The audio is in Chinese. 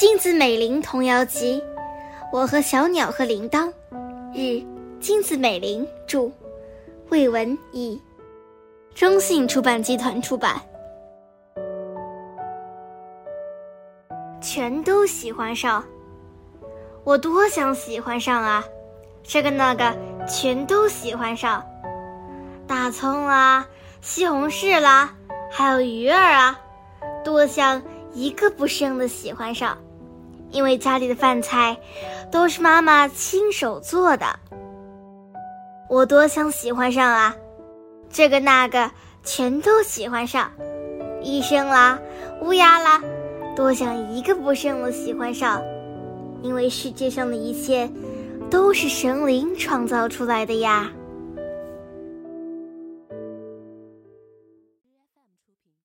金子美玲童谣集，我和小鸟和铃铛，日，金子美玲著，魏文译，中信出版集团出版。全都喜欢上，我多想喜欢上啊！这个那个全都喜欢上，大葱啦，西红柿啦，还有鱼儿啊，多想一个不剩的喜欢上。因为家里的饭菜都是妈妈亲手做的，我多想喜欢上啊！这个那个全都喜欢上，医生啦，乌鸦啦，多想一个不剩的喜欢上。因为世界上的一切都是神灵创造出来的呀。